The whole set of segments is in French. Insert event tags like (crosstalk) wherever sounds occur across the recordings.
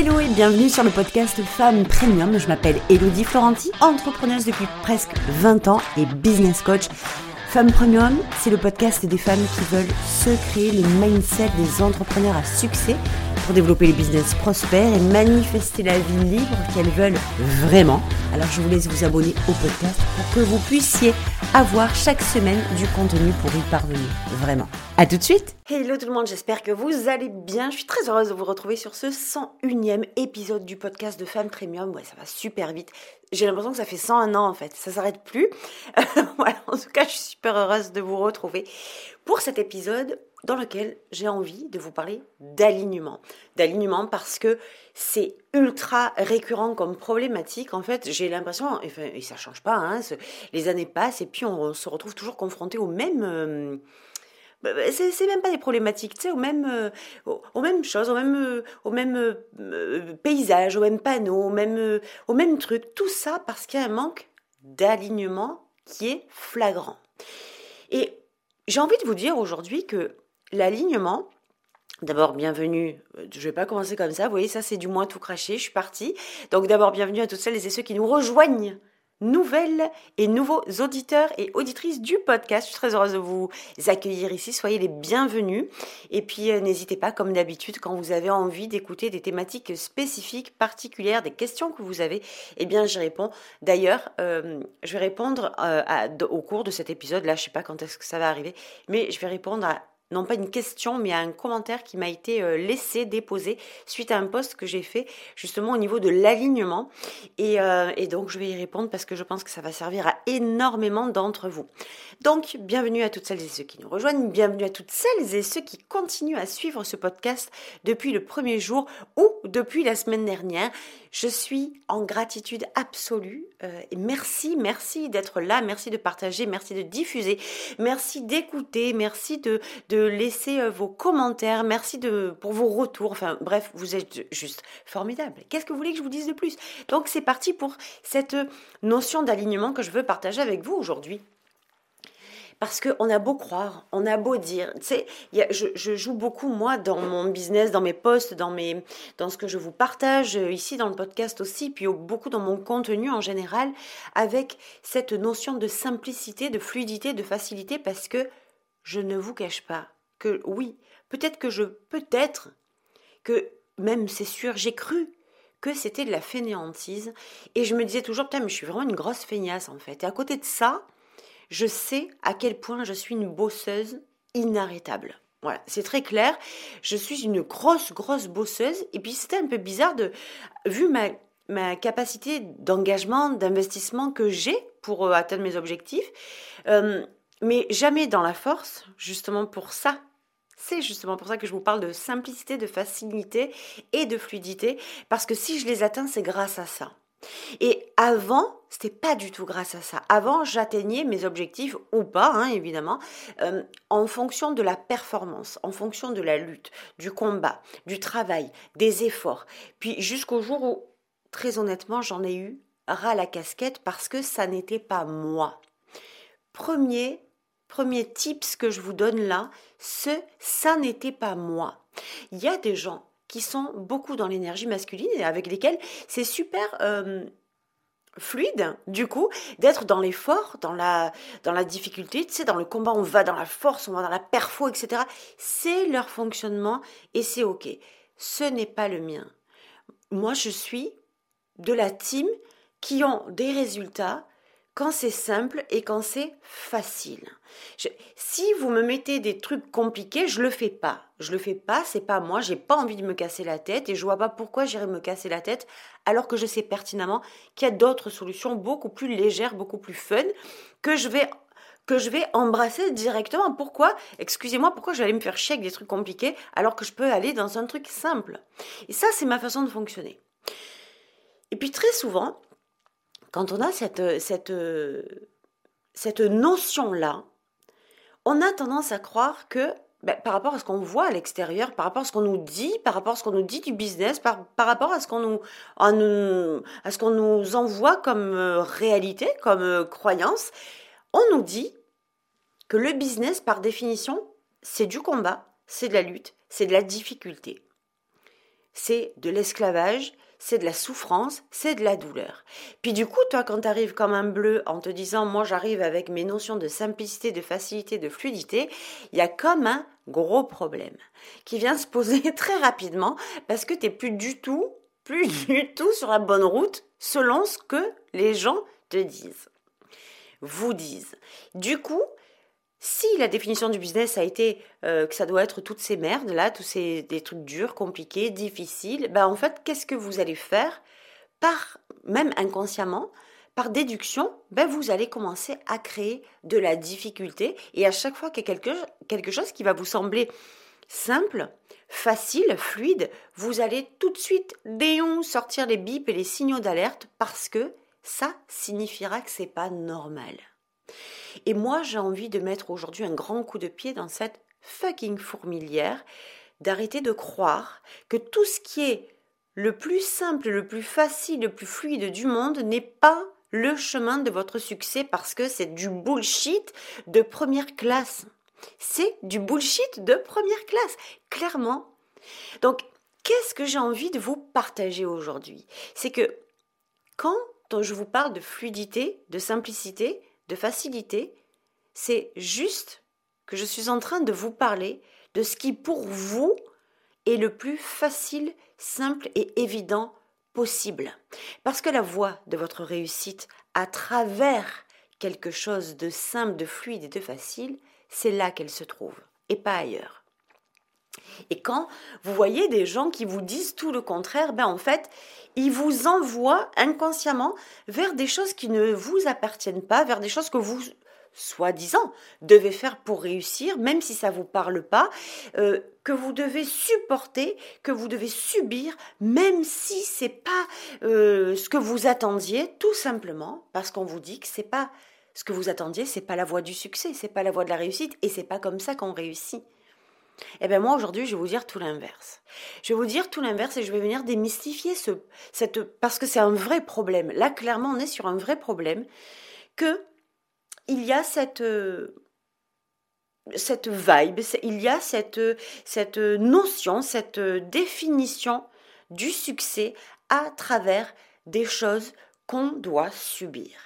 Hello et bienvenue sur le podcast Femmes Premium. Je m'appelle Elodie Florenti, entrepreneuse depuis presque 20 ans et business coach. Femmes Premium, c'est le podcast des femmes qui veulent se créer le mindset des entrepreneurs à succès pour développer les business prospères et manifester la vie libre qu'elles veulent vraiment. Alors je vous laisse vous abonner au podcast pour que vous puissiez avoir chaque semaine du contenu pour y parvenir. Vraiment. À tout de suite Hello tout le monde, j'espère que vous allez bien. Je suis très heureuse de vous retrouver sur ce 101e épisode du podcast de Femmes Premium. Ouais, ça va super vite. J'ai l'impression que ça fait 101 ans en fait, ça s'arrête plus. (laughs) voilà, en tout cas, je suis super heureuse de vous retrouver pour cet épisode dans lequel j'ai envie de vous parler d'alignement. D'alignement parce que c'est ultra récurrent comme problématique. En fait, j'ai l'impression, et ça change pas, hein, les années passent et puis on, se retrouve toujours confronté au même... Euh, bah, bah, c'est même pas des problématiques, tu sais, aux mêmes, euh, aux, mêmes choses, aux mêmes, euh, aux mêmes paysages, aux mêmes panneaux, aux mêmes, aux mêmes trucs. Tout ça parce qu'il y a un manque d'alignement qui est flagrant. Et j'ai envie de vous dire aujourd'hui que l'alignement, D'abord, bienvenue. Je ne vais pas commencer comme ça. Vous voyez, ça, c'est du moins tout craché. Je suis partie. Donc, d'abord, bienvenue à toutes celles et ceux qui nous rejoignent nouvelles et nouveaux auditeurs et auditrices du podcast. Je suis très heureuse de vous accueillir ici. Soyez les bienvenus. Et puis, euh, n'hésitez pas, comme d'habitude, quand vous avez envie d'écouter des thématiques spécifiques, particulières, des questions que vous avez, eh bien, j'y réponds. D'ailleurs, euh, je vais répondre euh, au cours de cet épisode. Là, je sais pas quand est-ce que ça va arriver, mais je vais répondre à non pas une question, mais un commentaire qui m'a été euh, laissé, déposé, suite à un post que j'ai fait justement au niveau de l'alignement. Et, euh, et, donc je vais y répondre parce que je pense que ça va servir à énormément d'entre vous. Donc bienvenue à toutes celles et ceux qui nous rejoignent, bienvenue à toutes celles et ceux qui continuent à suivre ce podcast depuis le premier jour ou depuis la semaine dernière. Je suis en gratitude absolue euh, merci, merci d'être là, merci de partager, merci de diffuser, merci d'écouter, merci de laisser euh, vos commentaires, merci de, pour vos retours. Enfin bref, vous êtes juste formidable. Qu'est-ce que vous voulez que je vous dise de plus? Donc c'est parti pour cette notion d'alignement que je veux partager avec vous aujourd'hui. Parce qu'on a beau croire, on a beau dire, tu sais, je, je, joue beaucoup, moi, dans mon business, dans mes posts, dans, mes, dans ce que je vous partage euh, ici dans le podcast aussi, puis beaucoup dans mon contenu en général, avec cette notion de simplicité, de fluidité, de facilité, parce que je ne vous cache pas que oui, peut-être que je, peut-être que même c'est sûr, j'ai cru que c'était de la fainéantise et je me disais toujours putain mais je suis vraiment une grosse feignasse en fait. Et à côté de ça, je sais à quel point je suis une bosseuse inarrêtable. Voilà, c'est très clair. Je suis une grosse, grosse bosseuse. Et puis c'était un peu bizarre de, vu ma, ma capacité d'engagement, d'investissement que j'ai pour euh, atteindre mes objectifs, euh, mais jamais dans la force, justement pour ça. C'est justement pour ça que je vous parle de simplicité, de facilité et de fluidité, parce que si je les atteins, c'est grâce à ça. Et avant, c'était pas du tout grâce à ça. Avant, j'atteignais mes objectifs ou pas, hein, évidemment, euh, en fonction de la performance, en fonction de la lutte, du combat, du travail, des efforts. Puis jusqu'au jour où, très honnêtement, j'en ai eu ras la casquette parce que ça n'était pas moi. Premier premier tips que je vous donne là, ce ça n'était pas moi. Il y a des gens qui sont beaucoup dans l'énergie masculine et avec lesquels c'est super euh, fluide du coup d'être dans l'effort, dans la dans la difficulté, tu sais dans le combat on va dans la force, on va dans la perfo etc. C'est leur fonctionnement et c'est ok. Ce n'est pas le mien. Moi je suis de la team qui ont des résultats quand c'est simple et quand c'est facile. si vous me mettez des trucs compliqués, je le fais pas. Je le fais pas, c'est pas moi, j'ai pas envie de me casser la tête et je vois pas pourquoi j'irais me casser la tête alors que je sais pertinemment qu'il y a d'autres solutions beaucoup plus légères, beaucoup plus fun que je vais que je vais embrasser directement. Pourquoi? Excusez-moi, pourquoi je vais aller me faire chier avec des trucs compliqués alors que je peux aller dans un truc simple? Et ça, c'est ma façon de fonctionner. Et puis très souvent, quand on a cette, notion-là, on a tendance à croire que ben, par rapport à ce qu'on voit à l'extérieur, par rapport à ce qu'on nous dit, par rapport à ce qu'on nous dit du business, par, rapport à ce qu'on nous, à ce qu'on nous envoie comme euh, réalité, comme euh, croyance, on nous dit que le business, par définition, c'est du combat, c'est de la lutte, c'est de la difficulté. c'est de l'esclavage, c'est de la souffrance, c'est de la douleur. Puis du coup, toi, quand tu arrives comme un bleu en te disant, moi j'arrive avec mes notions de simplicité, de facilité, de fluidité, il y a comme un gros problème qui vient se poser (laughs) très rapidement parce que tu n'es plus du tout, plus du tout sur la bonne route selon ce que les gens te disent, vous disent. Du coup, si la définition du business a été euh, que ça doit être toutes ces merdes là, tous ces trucs durs, compliqués, difficiles, ben en fait, qu'est-ce que vous allez faire par même inconsciemment, par déduction, ben vous allez commencer à créer de la difficulté et à chaque fois qu'il y a quelque, quelque chose qui va vous sembler simple, facile, fluide, vous allez tout de suite déon sortir les bips et les signaux d'alerte parce que ça signifiera que c'est pas normal. Et moi, j'ai envie de mettre aujourd'hui un grand coup de pied dans cette fucking fourmilière, d'arrêter de croire que tout ce qui est le plus simple, le plus facile, le plus fluide du monde n'est pas le chemin de votre succès parce que c'est du bullshit de première classe. C'est du bullshit de première classe, clairement. Donc, qu'est-ce que j'ai envie de vous partager aujourd'hui? C'est que quand je vous parle de fluidité, de simplicité, facilité, c'est juste que je suis en train de vous parler de ce qui pour vous est le plus facile, simple et évident possible. Parce que la voie de votre réussite à travers quelque chose de simple, de fluide et de facile, c'est là qu'elle se trouve et pas ailleurs. Et quand vous voyez des gens qui vous disent tout le contraire, ben en fait, ils vous envoient inconsciemment vers des choses qui ne vous appartiennent pas, vers des choses que vous soi-disant devez faire pour réussir, même si ça ne vous parle pas, euh, que vous devez supporter, que vous devez subir, même si c'est pas euh, ce que vous attendiez, tout simplement parce qu'on vous dit que c'est pas ce que vous attendiez, c'est pas la voie du succès, c'est pas la voie de la réussite, et c'est pas comme ça qu'on réussit. Eh bien moi aujourd'hui je vais vous dire tout l'inverse. Je vais vous dire tout l'inverse et je vais venir démystifier ce, cette, parce que c'est un vrai problème. Là clairement on est sur un vrai problème que il y a cette cette vibe, il y a cette, cette notion, cette définition du succès à travers des choses qu'on doit subir.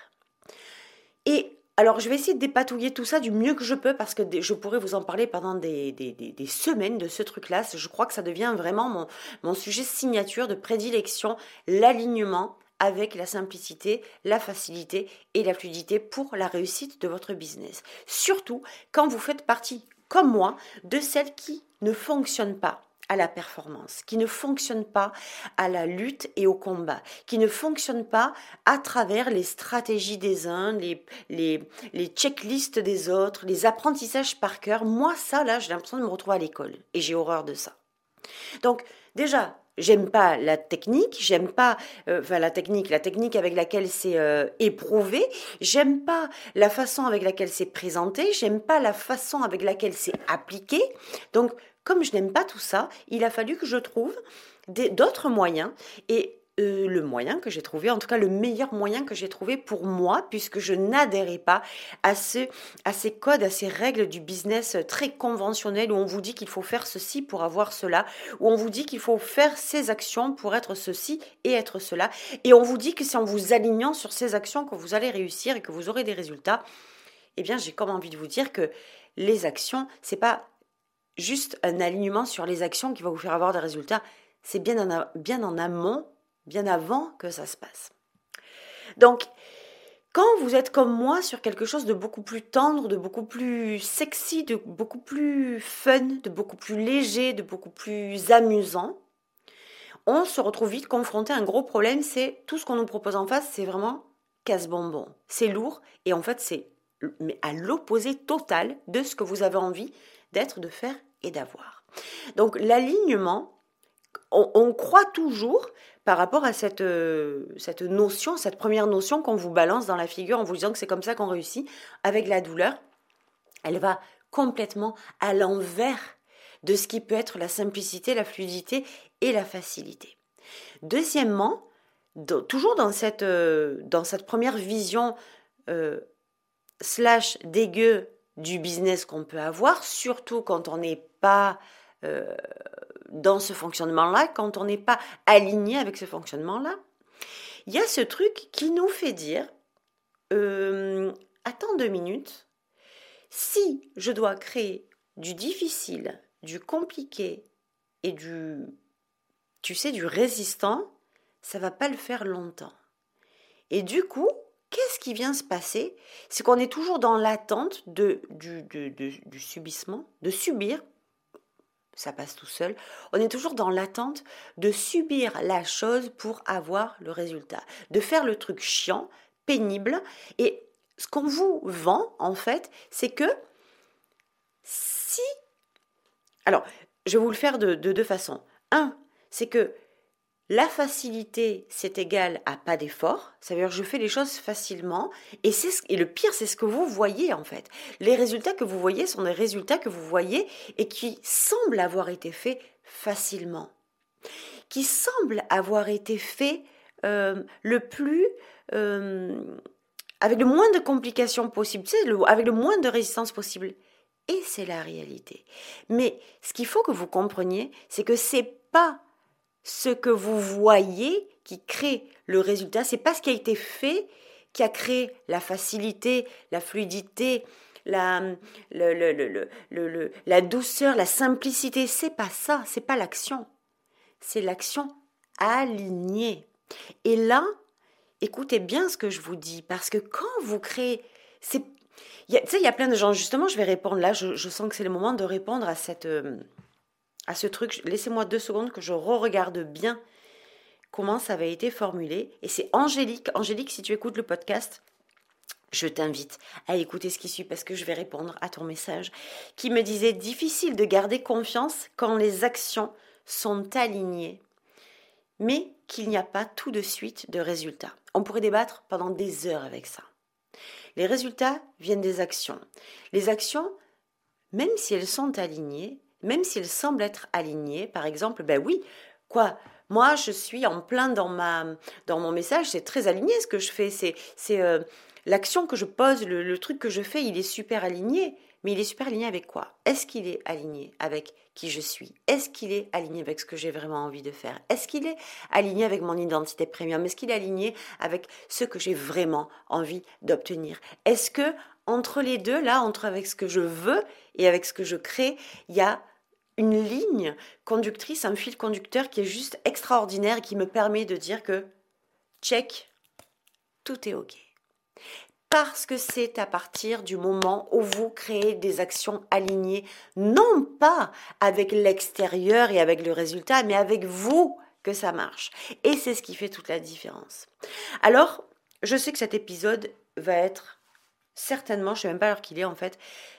Alors, je vais essayer de dépatouiller tout ça du mieux que je peux parce que je pourrais vous en parler pendant des, semaines de ce truc-là. Je crois que ça devient vraiment mon, mon sujet signature de prédilection, l'alignement avec la simplicité, la facilité et la fluidité pour la réussite de votre business. Surtout quand vous faites partie, comme moi, de celles qui ne fonctionnent pas à la performance, qui ne fonctionne pas à la lutte et au combat, qui ne fonctionne pas à travers les stratégies des uns, les, les, checklists des autres, les apprentissages par cœur. Moi, ça, là, j'ai l'impression de me retrouver à l'école et j'ai horreur de ça. Donc, déjà, j'aime pas la technique, j'aime pas euh, enfin la technique, la technique avec laquelle c'est euh, éprouvé, j'aime pas la façon avec laquelle c'est présenté, j'aime pas la façon avec laquelle c'est appliqué. Donc comme je n'aime pas tout ça, il a fallu que je trouve d'autres moyens et euh, le moyen que j'ai trouvé, en tout cas le meilleur moyen que j'ai trouvé pour moi, puisque je n'adhérais pas à, ce, à ces codes, à ces règles du business très conventionnel où on vous dit qu'il faut faire ceci pour avoir cela, où on vous dit qu'il faut faire ces actions pour être ceci et être cela, et on vous dit que c'est en vous alignant sur ces actions que vous allez réussir et que vous aurez des résultats. Eh bien, j'ai comme envie de vous dire que les actions, c'est pas juste un alignement sur les actions qui va vous faire avoir des résultats. C'est bien en, bien en amont, bien avant que ça se passe. Donc, quand vous êtes comme moi sur quelque chose de beaucoup plus tendre, de beaucoup plus sexy, de beaucoup plus fun, de beaucoup plus léger, de beaucoup plus amusant, on se retrouve vite confronté à un gros problème, c'est tout ce qu'on nous propose en face, c'est vraiment casse-bonbon. C'est lourd et en fait c'est à l'opposé total de ce que vous avez envie d'être, de faire et d'avoir. Donc l'alignement, on, croit toujours par rapport à cette, euh, cette notion, cette première notion qu'on vous balance dans la figure en vous disant que c'est comme ça qu'on réussit, avec la douleur, elle va complètement à l'envers de ce qui peut être la simplicité, la fluidité et la facilité. Deuxièmement, toujours dans cette, euh, dans cette première vision euh, slash dégueu du business qu'on peut avoir, surtout quand on n'est pas euh, dans ce fonctionnement-là, quand on n'est pas aligné avec ce fonctionnement-là, il y a ce truc qui nous fait dire, euh, attends deux minutes, si je dois créer du difficile, du compliqué et du, tu sais, du résistant, ça va pas le faire longtemps. Et du coup, qu'est-ce qui vient se passer? C'est qu'on est toujours dans l'attente de, du, du subissement, de subir ça passe tout seul. On est toujours dans l'attente de subir la chose pour avoir le résultat, de faire le truc chiant, pénible. Et ce qu'on vous vend, en fait, c'est que si... Alors, je vais vous le faire de, de deux façons. Un, c'est que la facilité, c'est égal à pas d'effort. Ça veut dire que je fais les choses facilement. Et, et le pire, c'est ce que vous voyez en fait. Les résultats que vous voyez sont des résultats que vous voyez et qui semblent avoir été faits facilement. Qui semblent avoir été faits euh, le plus... Euh, avec le moins de complications possible, avec le moins de résistance possible. Et c'est la réalité. Mais ce qu'il faut que vous compreniez, c'est que c'est pas ce que vous voyez qui crée le résultat. C'est pas ce qui a été fait qui a créé la facilité, la fluidité, la, la douceur, la simplicité. C'est pas ça, c'est pas l'action. C'est l'action alignée. Et là, écoutez bien ce que je vous dis, parce que quand vous créez, c'est, tu sais, il y a plein de gens. Justement, je vais répondre là. Je, je sens que c'est le moment de répondre à cette euh, à ce truc. Laissez-moi deux secondes que je re-regarde bien comment ça avait été formulé. Et c'est Angélique. Angélique, si tu écoutes le podcast, je t'invite à écouter ce qui suit parce que je vais répondre à ton message qui me disait difficile de garder confiance quand les actions sont alignées, mais qu'il n'y a pas tout de suite de résultats. On pourrait débattre pendant des heures avec ça. Les résultats viennent des actions. Les actions, même si elles sont alignées, même s'il semble être aligné, par exemple, ben oui, quoi, moi je suis en plein dans, ma, dans mon message, c'est très aligné ce que je fais, c'est, c'est euh, l'action que je pose, le, truc que je fais, il est super aligné. Mais il est super aligné avec quoi? Est-ce qu'il est aligné avec qui je suis? Est-ce qu'il est aligné avec ce que j'ai vraiment envie de faire? Est-ce qu'il est aligné avec mon identité premium? Est-ce qu'il est aligné avec ce que j'ai vraiment envie d'obtenir? Est-ce que entre les deux, là, entre avec ce que je veux et avec ce que je crée, il y a une ligne conductrice, un fil conducteur qui est juste extraordinaire et qui me permet de dire que check, tout est OK. Parce que c'est à partir du moment où vous créez des actions alignées, non pas avec l'extérieur et avec le résultat, mais avec vous que ça marche. Et c'est ce qui fait toute la différence. Alors, je sais que cet épisode va être certainement, je ne sais même pas l'heure qu'il est en fait,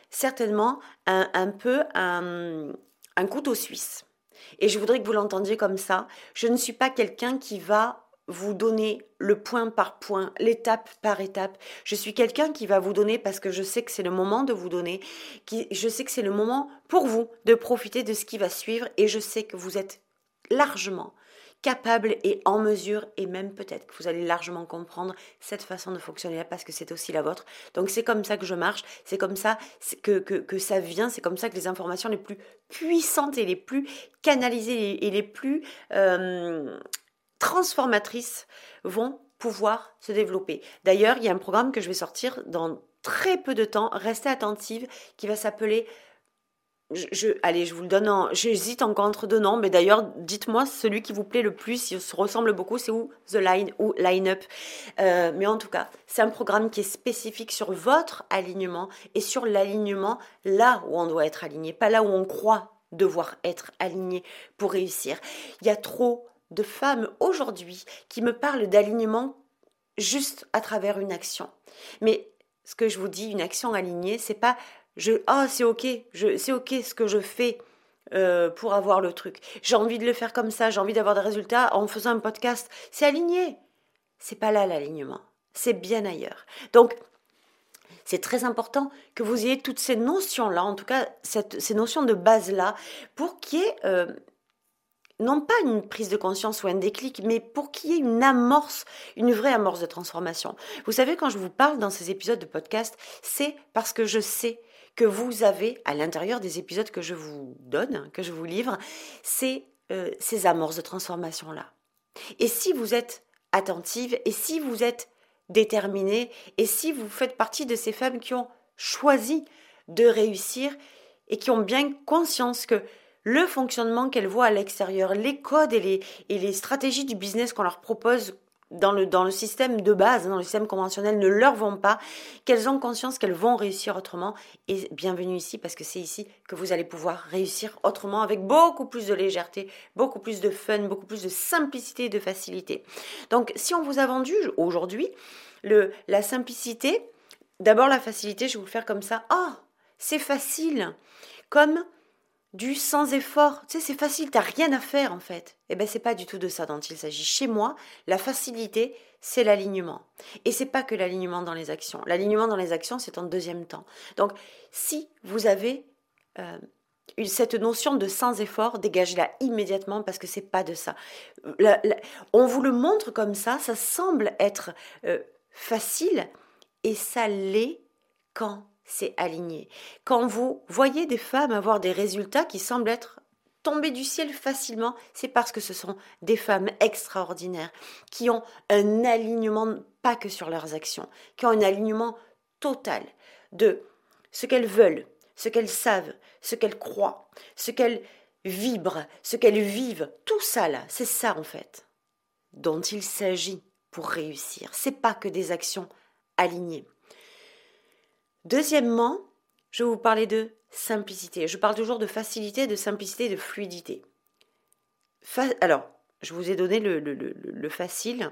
certainement un, un peu un, un couteau suisse. Et je voudrais que vous l'entendiez comme ça. Je ne suis pas quelqu'un qui va vous donner le point par point, l'étape par étape. Je suis quelqu'un qui va vous donner parce que je sais que c'est le moment de vous donner, qui, je sais que c'est le moment pour vous de profiter de ce qui va suivre et je sais que vous êtes largement capable et en mesure, et même peut-être que vous allez largement comprendre cette façon de fonctionner là parce que c'est aussi la vôtre. Donc c'est comme ça que je marche, c'est comme ça que, que, ça vient, c'est comme ça que les informations les plus puissantes et les plus canalisées et les plus euh, transformatrices vont pouvoir se développer. D'ailleurs, il y a un programme que je vais sortir dans très peu de temps, restez attentive, qui va s'appeler je, allez, je vous le donne en. J'hésite encore entre deux noms, mais d'ailleurs, dites-moi celui qui vous plaît le plus, il se ressemble beaucoup, c'est où The Line ou Line Up. Euh, mais en tout cas, c'est un programme qui est spécifique sur votre alignement et sur l'alignement là où on doit être aligné, pas là où on croit devoir être aligné pour réussir. Il y a trop de femmes aujourd'hui qui me parlent d'alignement juste à travers une action. Mais ce que je vous dis, une action alignée, c'est pas je ah c'est ok, c'est ok ce que je fais euh, pour avoir le truc. J'ai envie de le faire comme ça, j'ai envie d'avoir des résultats en faisant un podcast. C'est aligné. C'est pas là l'alignement. C'est bien ailleurs. Donc c'est très important que vous ayez toutes ces notions-là, en tout cas ces notions de base-là, pour qu'il y ait euh, non pas une prise de conscience ou un déclic, mais pour qu'il y ait une amorce, une vraie amorce de transformation. Vous savez, quand je vous parle dans ces épisodes de podcast, c'est parce que je sais que vous avez à l'intérieur des épisodes que je vous donne, que je vous livre, c'est euh, ces amorces de transformation-là. Et si vous êtes attentive, et si vous êtes déterminée, et si vous faites partie de ces femmes qui ont choisi de réussir et qui ont bien conscience que le fonctionnement qu'elles voient à l'extérieur, les codes et les, et les stratégies du business qu'on leur propose dans le, dans le système de base, dans le système conventionnel, ne leur vont pas, qu'elles ont conscience qu'elles vont réussir autrement. Et bienvenue ici, parce que c'est ici que vous allez pouvoir réussir autrement, avec beaucoup plus de légèreté, beaucoup plus de fun, beaucoup plus de simplicité et de facilité. Donc, si on vous a vendu aujourd'hui la simplicité, d'abord la facilité, je vais vous le faire comme ça. oh, c'est facile. Comme du sans effort. Tu sais, c'est facile, t'as rien à faire en fait. Eh ben, c'est pas du tout de ça dont il s'agit. Chez moi, la facilité, c'est l'alignement. Et c'est pas que l'alignement dans les actions. L'alignement dans les actions, c'est en deuxième temps. Donc, si vous avez euh, cette notion de sans effort, dégagez-la immédiatement parce que c'est pas de ça. on vous le montre comme ça, ça semble être euh, facile et ça l'est quand c'est aligné. Quand vous voyez des femmes avoir des résultats qui semblent être tombés du ciel facilement, c'est parce que ce sont des femmes extraordinaires qui ont un alignement, pas que sur leurs actions, qui ont un alignement total de ce qu'elles veulent, ce qu'elles savent, ce qu'elles croient, ce qu'elles vibrent, ce qu'elles vivent. Tout ça là, c'est ça en fait dont il s'agit pour réussir. C'est pas que des actions alignées. Deuxièmement, je vais vous parler de simplicité. Je parle toujours de facilité, de simplicité, de fluidité. Alors, je vous ai donné le, le, facile.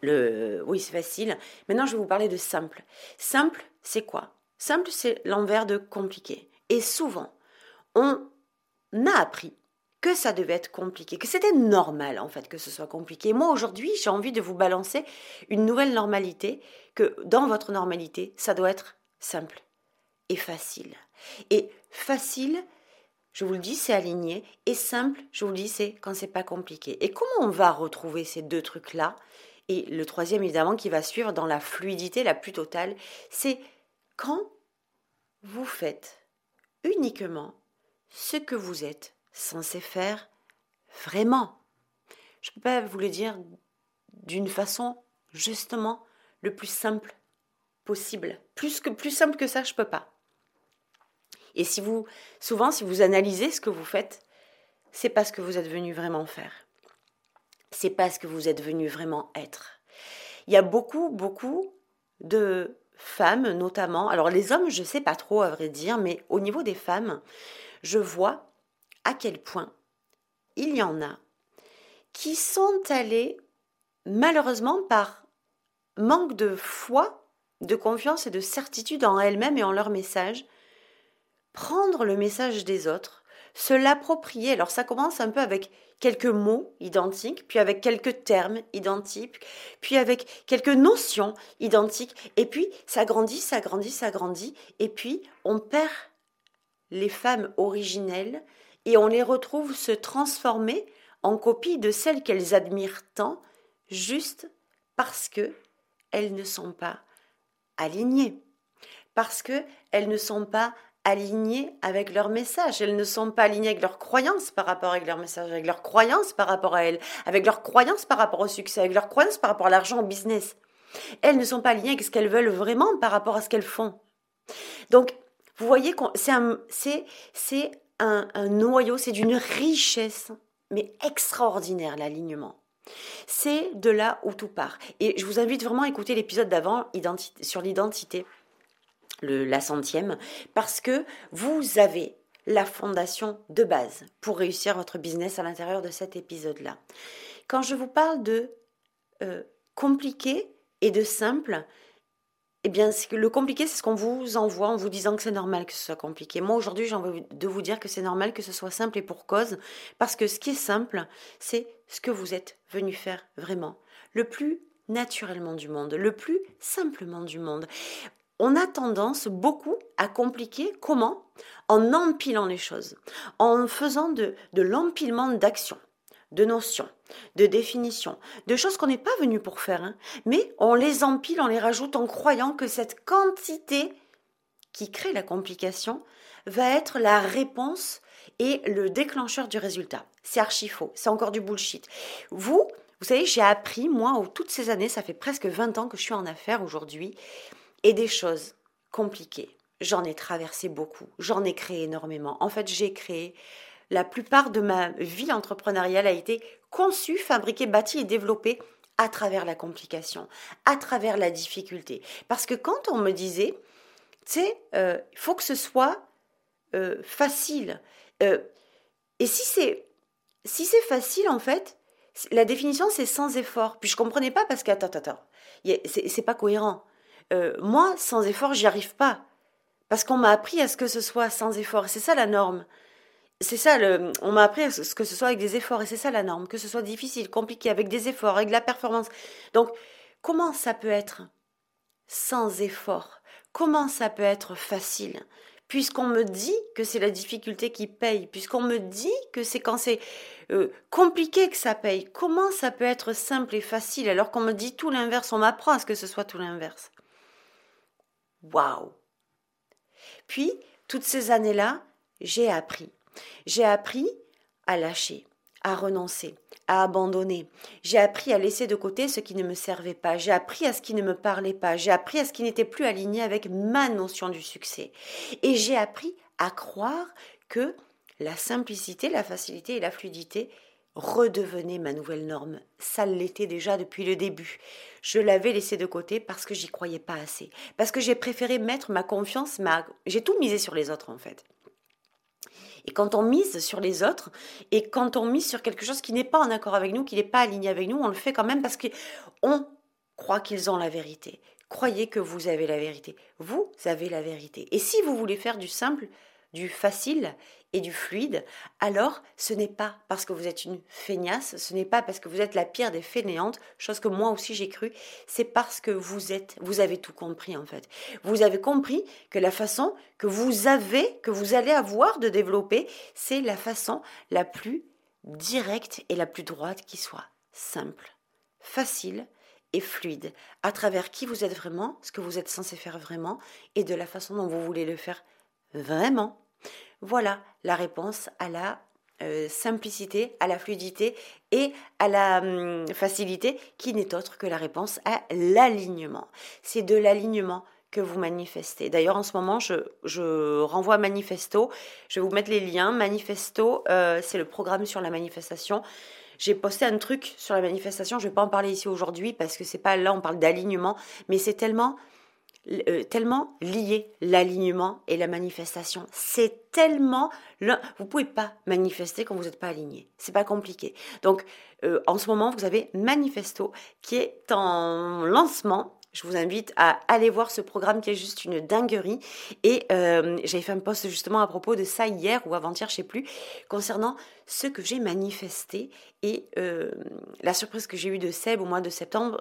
Le, oui, c'est facile. Maintenant, je vais vous parler de simple. Simple, c'est quoi? Simple, c'est l'envers de compliqué. Et souvent, on a appris que ça devait être compliqué, que c'était normal en fait que ce soit compliqué. Moi aujourd'hui, j'ai envie de vous balancer une nouvelle normalité, que dans votre normalité, ça doit être simple et facile. Et facile, je vous le dis, c'est aligné. Et simple, je vous le dis, c'est quand c'est pas compliqué. Et comment on va retrouver ces deux trucs-là? Et le troisième, évidemment, qui va suivre dans la fluidité la plus totale, c'est quand vous faites uniquement ce que vous êtes censé faire vraiment. Je ne peux pas vous le dire d'une façon justement le plus simple possible. Plus que plus simple que ça, je peux pas. Et si vous souvent si vous analysez ce que vous faites, c'est pas ce que vous êtes venu vraiment faire. C'est pas ce que vous êtes venu vraiment être. Il y a beaucoup beaucoup de femmes notamment. Alors les hommes, je sais pas trop à vrai dire, mais au niveau des femmes, je vois à quel point il y en a qui sont allées malheureusement par manque de foi de confiance et de certitude en elles-mêmes et en leur message, prendre le message des autres, se l'approprier. Alors ça commence un peu avec quelques mots identiques, puis avec quelques termes identiques, puis avec quelques notions identiques, et puis ça grandit, ça grandit, ça grandit, et puis on perd les femmes originelles et on les retrouve se transformer en copie de celles qu'elles admirent tant, juste parce que elles ne sont pas alignées. Parce qu'elles ne sont pas alignées avec leur message, elles ne sont pas alignées avec leurs croyances par rapport à leur message, avec leurs croyances par rapport à elles, avec leurs croyances par rapport au succès, avec leurs croyances par rapport à l'argent, au business. Elles ne sont pas alignées avec ce qu'elles veulent vraiment par rapport à ce qu'elles font. Donc, vous voyez, c'est un, un, un noyau, c'est d'une richesse, mais extraordinaire l'alignement. C'est de là où tout part. Et je vous invite vraiment à écouter l'épisode d'avant sur l'identité, la centième, parce que vous avez la fondation de base pour réussir votre business à l'intérieur de cet épisode-là. Quand je vous parle de euh, compliqué et de simple, eh bien, le compliqué, c'est ce qu'on vous envoie en vous disant que c'est normal que ce soit compliqué. Moi, aujourd'hui, j'ai envie de vous dire que c'est normal que ce soit simple et pour cause, parce que ce qui est simple, c'est ce que vous êtes venu faire vraiment, le plus naturellement du monde, le plus simplement du monde. On a tendance beaucoup à compliquer comment? En empilant les choses, en faisant de, de l'empilement d'actions de notions, de définitions, de choses qu'on n'est pas venu pour faire, hein. mais on les empile, on les rajoute en croyant que cette quantité qui crée la complication va être la réponse et le déclencheur du résultat. C'est archi faux, c'est encore du bullshit. Vous, vous savez, j'ai appris, moi, toutes ces années, ça fait presque 20 ans que je suis en affaires aujourd'hui, et des choses compliquées. J'en ai traversé beaucoup, j'en ai créé énormément. En fait, j'ai créé la plupart de ma vie entrepreneuriale a été conçue, fabriquée, bâtie et développée à travers la complication, à travers la difficulté. Parce que quand on me disait, tu sais, euh, il faut que ce soit euh, facile. Euh, et si c'est si c'est facile, en fait, la définition c'est sans effort. Puis je comprenais pas parce que attends, attends, c'est pas cohérent. moi, sans effort, j'y arrive pas. Parce qu'on m'a appris à ce que ce soit sans effort. C'est ça la norme. C'est ça, on m'a appris ce que ce soit avec des efforts. Et c'est ça la norme. Que ce soit difficile, compliqué, avec des efforts, avec de la performance. Donc, comment ça peut être sans effort? Comment ça peut être facile? Puisqu'on me dit que c'est la difficulté qui paye, puisqu'on me dit que c'est quand c'est euh, compliqué que ça paye, comment ça peut être simple et facile alors qu'on me dit tout l'inverse, on m'apprend à ce que ce soit tout l'inverse Waouh Puis, toutes ces années-là, j'ai appris. J'ai appris à lâcher, à renoncer, à abandonner. J'ai appris à laisser de côté ce qui ne me servait pas. J'ai appris à ce qui ne me parlait pas. J'ai appris à ce qui n'était plus aligné avec ma notion du succès. Et j'ai appris à croire que la simplicité, la facilité et la fluidité redevenaient ma nouvelle norme. Ça l'était déjà depuis le début. Je l'avais laissé de côté parce que j'y croyais pas assez. Parce que j'ai préféré mettre ma confiance, ma... j'ai tout misé sur les autres en fait. Et quand on mise sur les autres, et quand on mise sur quelque chose qui n'est pas en accord avec nous, qui n'est pas aligné avec nous, on le fait quand même parce qu'on croit qu'ils ont la vérité. Croyez que vous avez la vérité. Vous avez la vérité. Et si vous voulez faire du simple, du facile et du fluide, alors ce n'est pas parce que vous êtes une feignasse, ce n'est pas parce que vous êtes la pire des fainéantes, chose que moi aussi j'ai cru, c'est parce que vous êtes, vous avez tout compris en fait. Vous avez compris que la façon que vous avez, que vous allez avoir de développer, c'est la façon la plus directe et la plus droite qui soit. Simple, facile, et fluide, à travers qui vous êtes vraiment, ce que vous êtes censé faire vraiment, et de la façon dont vous voulez le faire vraiment. Voilà la réponse à la euh, simplicité, à la fluidité et à la hum, facilité qui n'est autre que la réponse à l'alignement. C'est de l'alignement que vous manifestez. D'ailleurs, en ce moment, je, renvoie Manifesto. Je vais vous mettre les liens. Manifesto, euh, c'est le programme sur la manifestation. J'ai posté un truc sur la manifestation. Je ne vais pas en parler ici aujourd'hui parce que c'est pas là, on parle d'alignement, mais c'est tellement euh, tellement lié l'alignement et la manifestation. C'est tellement vous pouvez pas manifester quand vous n'êtes pas aligné. C'est pas compliqué. Donc euh, en ce moment vous avez Manifesto qui est en lancement. Je vous invite à aller voir ce programme qui est juste une dinguerie. Et euh, j'avais fait un post justement à propos de ça hier ou avant-hier, je sais plus, concernant ce que j'ai manifesté et la surprise que j'ai eue de Seb au mois de septembre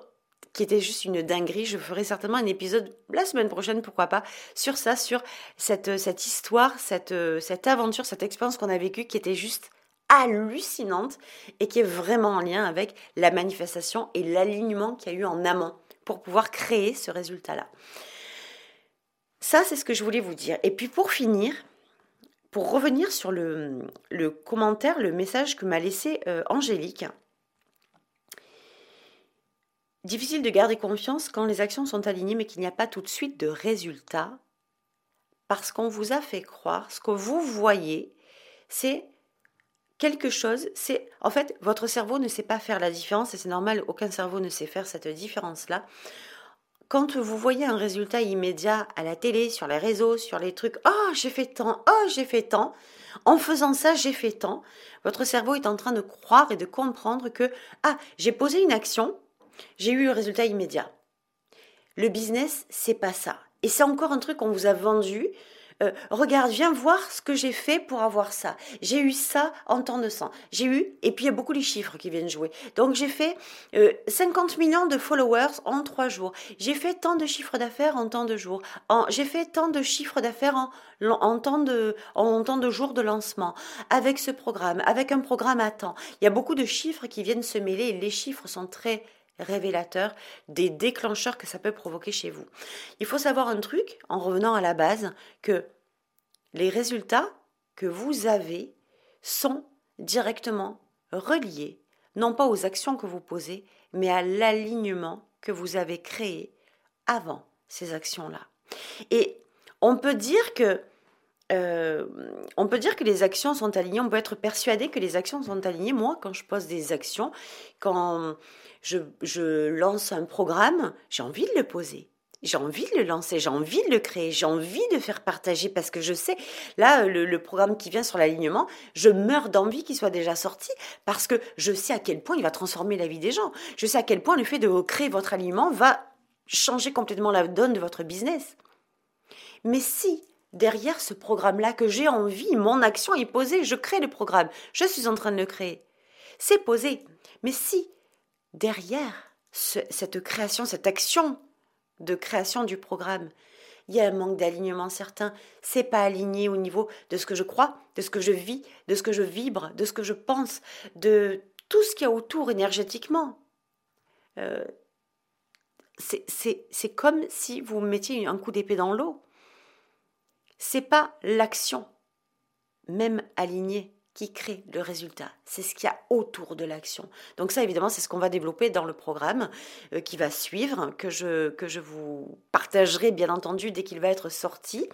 qui était juste une dinguerie. Je ferai certainement un épisode la semaine prochaine, pourquoi pas, sur ça, sur cette, cette histoire, cette, cette aventure, cette expérience qu'on a vécue qui était juste hallucinante et qui est vraiment en lien avec la manifestation et l'alignement qu'il y a eu en amont pour pouvoir créer ce résultat-là. Ça, c'est ce que je voulais vous dire. Et puis pour finir, pour revenir sur le, le commentaire, le message que m'a laissé euh, Angélique, Difficile de garder confiance quand les actions sont alignées mais qu'il n'y a pas tout de suite de résultat parce qu'on vous a fait croire, ce que vous voyez, c'est quelque chose, c'est en fait votre cerveau ne sait pas faire la différence et c'est normal, aucun cerveau ne sait faire cette différence-là. Quand vous voyez un résultat immédiat à la télé, sur les réseaux, sur les trucs, oh j'ai fait tant, oh j'ai fait tant, en faisant ça j'ai fait tant, votre cerveau est en train de croire et de comprendre que ah j'ai posé une action, j'ai eu le résultat immédiat. Le business, c'est pas ça. Et c'est encore un truc qu'on vous a vendu. Euh, regarde, viens voir ce que j'ai fait pour avoir ça. J'ai eu ça en temps de sang. J'ai eu, et puis il y a beaucoup les chiffres qui viennent jouer. Donc j'ai fait 50 euh, millions de followers en trois jours. J'ai fait tant de chiffres d'affaires en tant de jours. J'ai fait tant de chiffres d'affaires en, en, temps de, en temps de jours de lancement. Avec ce programme, avec un programme à temps. Il y a beaucoup de chiffres qui viennent se mêler et les chiffres sont très révélateurs, des déclencheurs que ça peut provoquer chez vous. Il faut savoir un truc, en revenant à la base, que les résultats que vous avez sont directement reliés, non pas aux actions que vous posez, mais à l'alignement que vous avez créé avant ces actions-là. Et on peut dire que euh, on peut dire que les actions sont alignées, on peut être persuadé que les actions sont alignées. Moi, quand je pose des actions, quand je, lance un programme, j'ai envie de le poser. J'ai envie de le lancer, j'ai envie de le créer, j'ai envie de faire partager parce que je sais, là, le, le programme qui vient sur l'alignement, je meurs d'envie qu'il soit déjà sorti parce que je sais à quel point il va transformer la vie des gens. Je sais à quel point le fait de créer votre aliment va changer complètement la donne de votre business. Mais si derrière ce programme-là que j'ai envie, mon action est posée, je crée le programme, je suis en train de le créer. C'est posé. Mais si derrière cette création, cette action de création du programme, il y a un manque d'alignement certain, c'est pas aligné au niveau de ce que je crois, de ce que je vis, de ce que je vibre, de ce que je pense, de tout ce qu'il y a autour énergétiquement. Euh, c'est comme si vous mettiez un coup d'épée dans l'eau c'est pas l'action, même alignée, qui crée le résultat. C'est ce qu'il y a autour de l'action. Donc ça, évidemment, c'est ce qu'on va développer dans le programme euh, qui va suivre, que je, que je vous partagerai, bien entendu, dès qu'il va être sorti.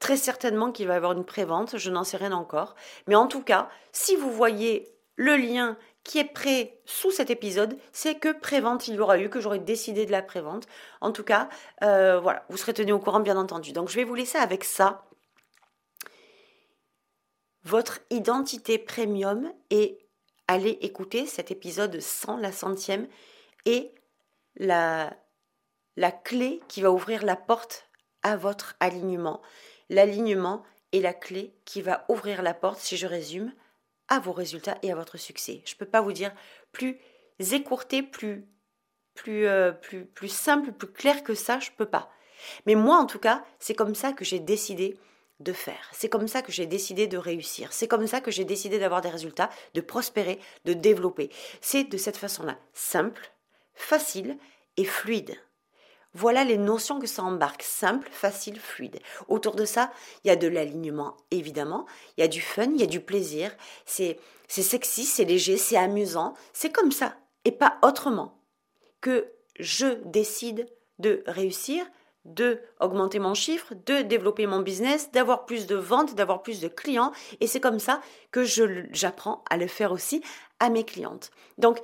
Très certainement qu'il va y avoir une prévente, je n'en sais rien encore. Mais en tout cas, si vous voyez le lien qui est prêt sous cet épisode, c'est que prévente il y aura eu, que j'aurais décidé de la prévente. En tout cas, euh, voilà, vous serez tenu au courant bien entendu. Donc je vais vous laisser avec ça. Votre identité premium et allez écouter cet épisode 100, la centième, et la, la clé qui va ouvrir la porte à votre alignement. L'alignement est la clé qui va ouvrir la porte, si je résume, à vos résultats et à votre succès. Je ne peux pas vous dire plus écourté, plus, plus, euh, plus, plus simple, plus clair que ça, je ne peux pas. Mais moi, en tout cas, c'est comme ça que j'ai décidé de faire. C'est comme ça que j'ai décidé de réussir. C'est comme ça que j'ai décidé d'avoir des résultats, de prospérer, de développer. C'est de cette façon-là, simple, facile et fluide. Voilà les notions que ça embarque, simple, facile, fluide. Autour de ça, il y a de l'alignement, évidemment, il y a du fun, il y a du plaisir, c'est sexy, c'est léger, c'est amusant, c'est comme ça, et pas autrement, que je décide de réussir, de augmenter mon chiffre, de développer mon business, d'avoir plus de ventes, d'avoir plus de clients, et c'est comme ça que j'apprends à le faire aussi à mes clientes. Donc,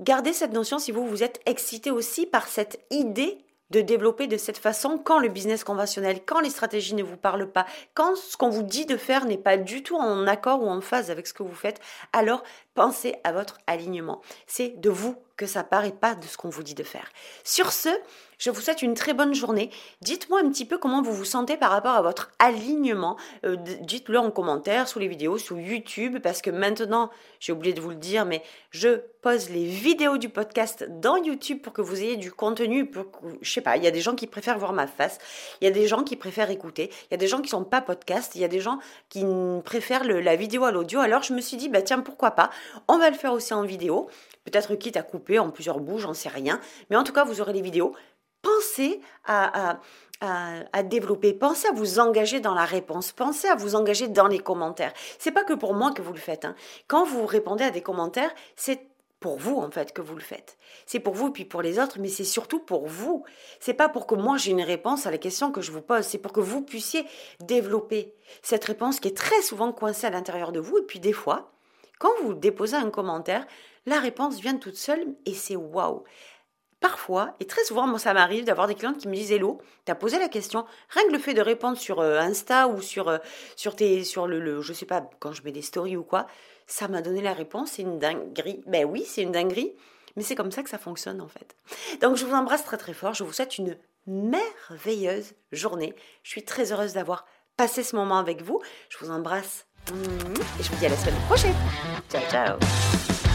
gardez cette notion si vous vous êtes excité aussi par cette idée de développer de cette façon quand le business conventionnel, quand les stratégies ne vous parlent pas, quand ce qu'on vous dit de faire n'est pas du tout en accord ou en phase avec ce que vous faites, alors pensez à votre alignement. C'est de vous que ça part et pas de ce qu'on vous dit de faire. Sur ce, je vous souhaite une très bonne journée. Dites-moi un petit peu comment vous vous sentez par rapport à votre alignement. Euh, dites-le en commentaire sous les vidéos, sous YouTube, parce que maintenant, j'ai oublié de vous le dire, mais je pose les vidéos du podcast dans YouTube pour que vous ayez du contenu. Pour, je sais pas, il y a des gens qui préfèrent voir ma face, il y a des gens qui préfèrent écouter, il y a des gens qui sont pas podcast, il y a des gens qui préfèrent la vidéo à l'audio. Alors je me suis dit, bah tiens, pourquoi pas On va le faire aussi en vidéo. Peut-être quitte à couper en plusieurs bouts, j'en sais rien. Mais en tout cas, vous aurez les vidéos pensez à, développer, pensez à vous engager dans la réponse, pensez à vous engager dans les commentaires. C'est pas que pour moi que vous le faites. Hein. Quand vous répondez à des commentaires, c'est pour vous en fait que vous le faites. C'est pour vous puis pour les autres, mais c'est surtout pour vous. C'est pas pour que moi j'ai une réponse à la question que je vous pose, c'est pour que vous puissiez développer cette réponse qui est très souvent coincée à l'intérieur de vous et puis des fois, quand vous déposez un commentaire, la réponse vient toute seule et c'est waouh. Parfois, et très souvent, moi ça m'arrive d'avoir des clientes qui me disent Hello, t'as posé la question, rien que le fait de répondre sur euh, Insta ou sur, euh, sur, tes, sur le, le, je sais pas, quand je mets des stories ou quoi, ça m'a donné la réponse, c'est une dinguerie. Ben oui, c'est une dinguerie, mais c'est comme ça que ça fonctionne en fait. Donc je vous embrasse très très fort, je vous souhaite une merveilleuse journée. Je suis très heureuse d'avoir passé ce moment avec vous. Je vous embrasse et je vous dis à la semaine prochaine. Ciao ciao